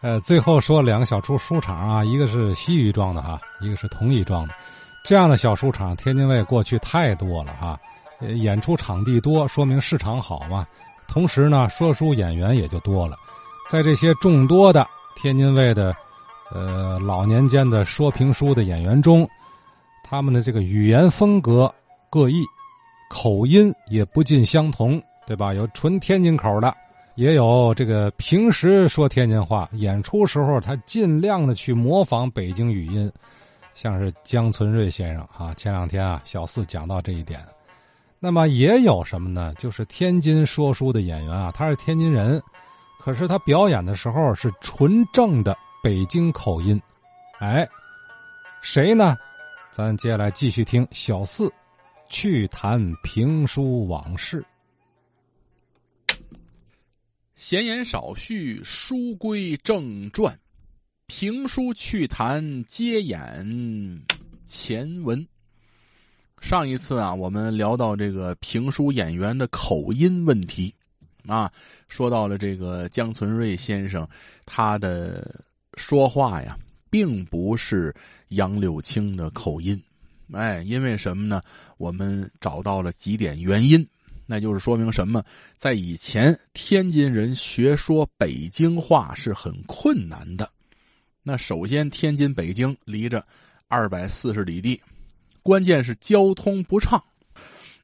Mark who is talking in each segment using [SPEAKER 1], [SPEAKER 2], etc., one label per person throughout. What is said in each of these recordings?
[SPEAKER 1] 呃，最后说两个小书书场啊，一个是西域庄的哈，一个是同义庄的。这样的小书场，天津卫过去太多了哈，演出场地多，说明市场好嘛。同时呢，说书演员也就多了。在这些众多的天津卫的，呃，老年间的说评书的演员中，他们的这个语言风格各异，口音也不尽相同，对吧？有纯天津口的。也有这个平时说天津话，演出时候他尽量的去模仿北京语音，像是姜存瑞先生啊。前两天啊，小四讲到这一点。那么也有什么呢？就是天津说书的演员啊，他是天津人，可是他表演的时候是纯正的北京口音。哎，谁呢？咱接下来继续听小四去谈评书往事。
[SPEAKER 2] 闲言少叙，书归正传。评书趣谈，接演前文。上一次啊，我们聊到这个评书演员的口音问题，啊，说到了这个江存瑞先生，他的说话呀，并不是杨柳青的口音。哎，因为什么呢？我们找到了几点原因。那就是说明什么？在以前，天津人学说北京话是很困难的。那首先，天津、北京离着二百四十里地，关键是交通不畅。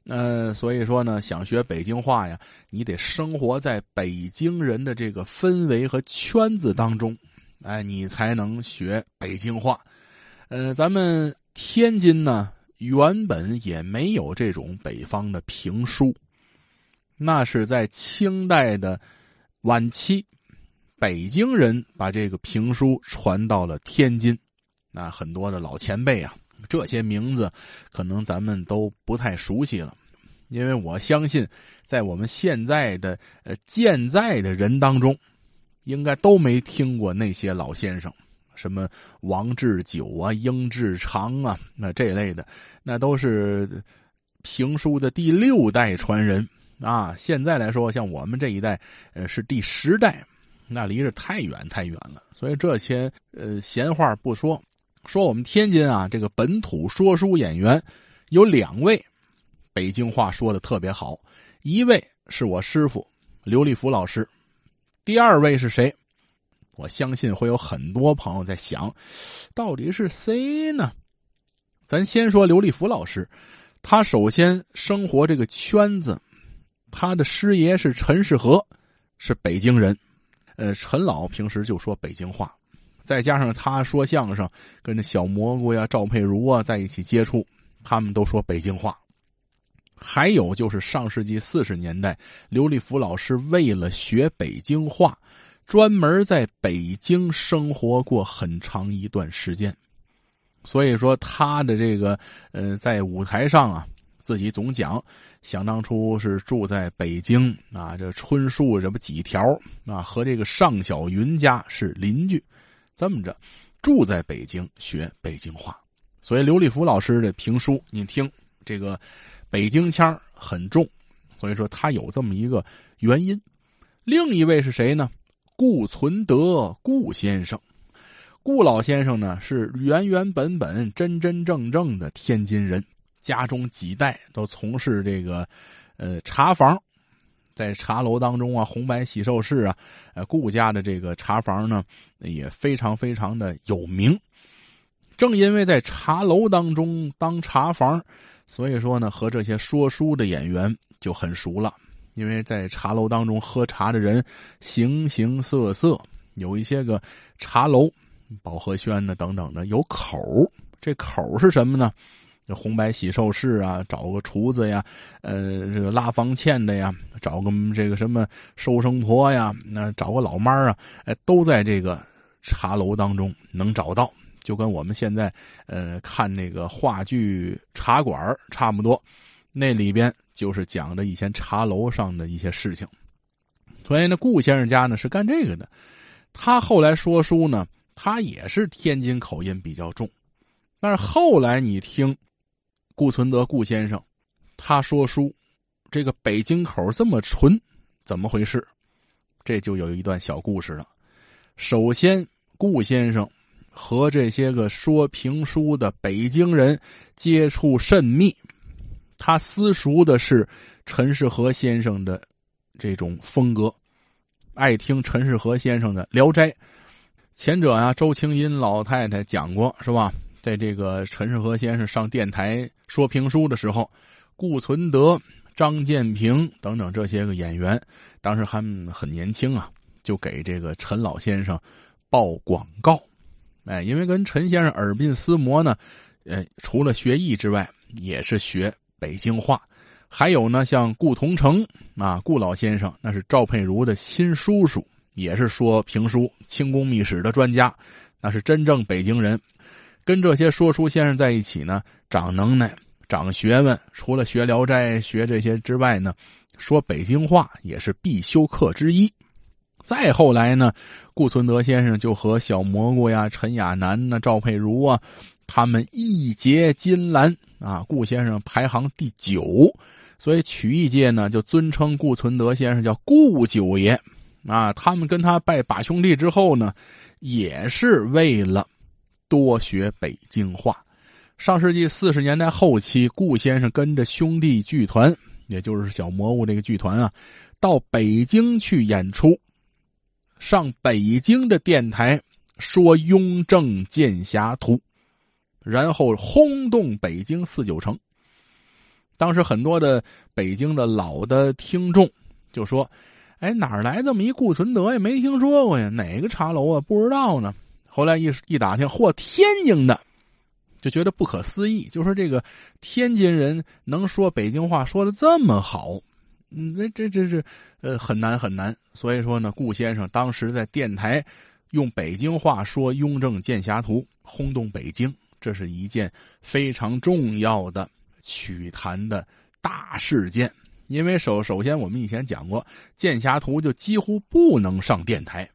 [SPEAKER 2] 呃，所以说呢，想学北京话呀，你得生活在北京人的这个氛围和圈子当中，哎，你才能学北京话。呃，咱们天津呢，原本也没有这种北方的评书。那是在清代的晚期，北京人把这个评书传到了天津。那很多的老前辈啊，这些名字可能咱们都不太熟悉了，因为我相信，在我们现在的呃健在的人当中，应该都没听过那些老先生，什么王志久啊、英志长啊，那这类的，那都是评书的第六代传人。啊，现在来说，像我们这一代，呃，是第十代，那离着太远太远了。所以这些呃闲话不说，说我们天津啊，这个本土说书演员有两位，北京话说的特别好。一位是我师傅刘立福老师，第二位是谁？我相信会有很多朋友在想，到底是谁呢？咱先说刘立福老师，他首先生活这个圈子。他的师爷是陈世和，是北京人，呃，陈老平时就说北京话，再加上他说相声，跟着小蘑菇呀、赵佩茹啊在一起接触，他们都说北京话。还有就是上世纪四十年代，刘立福老师为了学北京话，专门在北京生活过很长一段时间，所以说他的这个呃，在舞台上啊。自己总讲，想当初是住在北京啊，这春树这不几条啊，和这个尚小云家是邻居，这么着住在北京学北京话，所以刘立福老师的评书，你听这个北京腔很重，所以说他有这么一个原因。另一位是谁呢？顾存德，顾先生，顾老先生呢是原原本本、真真正正的天津人。家中几代都从事这个，呃，茶房，在茶楼当中啊，红白喜寿事啊，呃，顾家的这个茶房呢，也非常非常的有名。正因为在茶楼当中当茶房，所以说呢，和这些说书的演员就很熟了。因为在茶楼当中喝茶的人形形色色，有一些个茶楼，保和轩呢等等的有口这口是什么呢？这红白喜寿事啊，找个厨子呀，呃，这个拉房欠的呀，找个这个什么收生婆呀，那找个老妈啊，哎，都在这个茶楼当中能找到，就跟我们现在呃看那个话剧《茶馆》差不多，那里边就是讲的以前茶楼上的一些事情。所以呢，顾先生家呢是干这个的，他后来说书呢，他也是天津口音比较重，但是后来你听。顾存德，顾先生，他说书，这个北京口这么纯，怎么回事？这就有一段小故事了。首先，顾先生和这些个说评书的北京人接触甚密，他私熟的是陈世和先生的这种风格，爱听陈世和先生的《聊斋》。前者啊，周青音老太太讲过是吧？在这个陈世和先生上电台说评书的时候，顾存德、张建平等等这些个演员，当时还很年轻啊，就给这个陈老先生报广告。哎，因为跟陈先生耳鬓厮磨呢，呃，除了学艺之外，也是学北京话。还有呢，像顾同城啊，顾老先生那是赵佩茹的亲叔叔。也是说评书、清宫秘史的专家，那是真正北京人。跟这些说书先生在一起呢，长能耐、长学问。除了学《聊斋》、学这些之外呢，说北京话也是必修课之一。再后来呢，顾存德先生就和小蘑菇呀、陈亚楠呐、赵佩茹啊，他们义结金兰啊。顾先生排行第九，所以曲艺界呢就尊称顾存德先生叫顾九爷。啊，他们跟他拜把兄弟之后呢，也是为了多学北京话。上世纪四十年代后期，顾先生跟着兄弟剧团，也就是小蘑菇这个剧团啊，到北京去演出，上北京的电台说《雍正剑侠图》，然后轰动北京四九城。当时很多的北京的老的听众就说。哎，哪来这么一顾存德呀？没听说过呀，哪个茶楼啊？不知道呢。后来一一打听，嚯，天津的，就觉得不可思议。就说这个天津人能说北京话说的这么好，嗯，这这这是呃很难很难。所以说呢，顾先生当时在电台用北京话说《雍正剑侠图》，轰动北京，这是一件非常重要的曲坛的大事件。因为首首先，我们以前讲过，《剑侠图》就几乎不能上电台。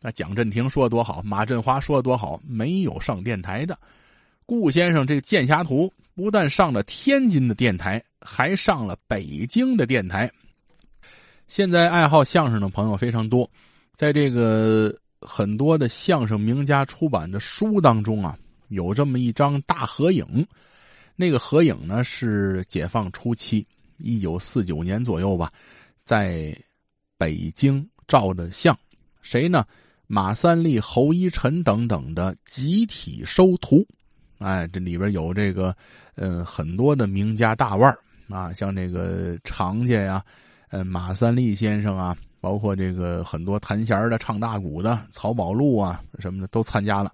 [SPEAKER 2] 那蒋振廷说的多好，马振华说的多好，没有上电台的。顾先生这个《剑侠图》不但上了天津的电台，还上了北京的电台。现在爱好相声的朋友非常多，在这个很多的相声名家出版的书当中啊，有这么一张大合影。那个合影呢，是解放初期。一九四九年左右吧，在北京照的相，谁呢？马三立、侯一臣等等的集体收徒，哎，这里边有这个，呃，很多的名家大腕啊，像这个常家呀，呃，马三立先生啊，包括这个很多弹弦的、唱大鼓的曹宝路啊什么的都参加了。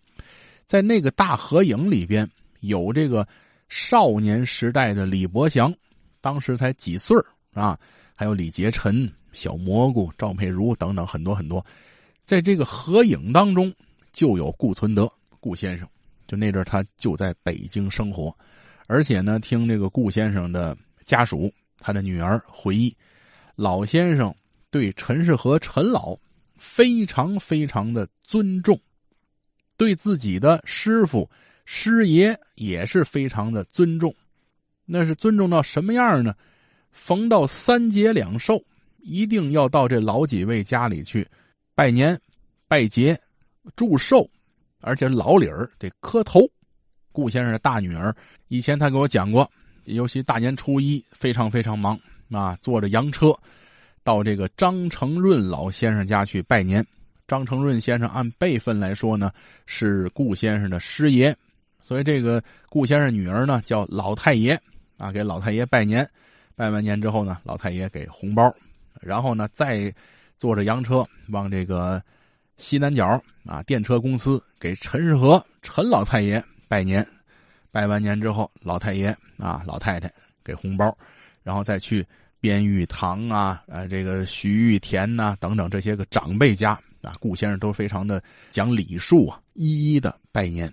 [SPEAKER 2] 在那个大合影里边，有这个少年时代的李伯祥。当时才几岁啊？还有李杰臣、小蘑菇、赵佩茹等等很多很多，在这个合影当中就有顾存德顾先生。就那阵他就在北京生活，而且呢，听这个顾先生的家属他的女儿回忆，老先生对陈世和陈老非常非常的尊重，对自己的师傅师爷也是非常的尊重。那是尊重到什么样呢？逢到三节两寿，一定要到这老几位家里去拜年、拜节、祝寿，而且老理儿得磕头。顾先生的大女儿以前他给我讲过，尤其大年初一非常非常忙啊，坐着洋车到这个张承润老先生家去拜年。张承润先生按辈分来说呢，是顾先生的师爷，所以这个顾先生女儿呢叫老太爷。啊，给老太爷拜年，拜完年之后呢，老太爷给红包，然后呢，再坐着洋车往这个西南角啊电车公司给陈世和陈老太爷拜年，拜完年之后，老太爷啊老太太给红包，然后再去边玉堂啊，呃，这个徐玉田呐等等这些个长辈家啊，顾先生都非常的讲礼数啊，一一的拜年。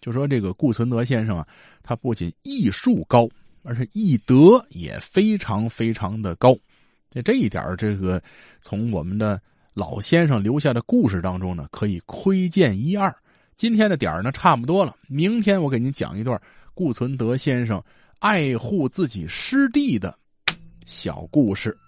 [SPEAKER 2] 就说这个顾存德先生啊，他不仅艺术高。而且艺德也非常非常的高，那这一点这个从我们的老先生留下的故事当中呢，可以窥见一二。今天的点儿呢差不多了，明天我给您讲一段顾存德先生爱护自己师弟的小故事。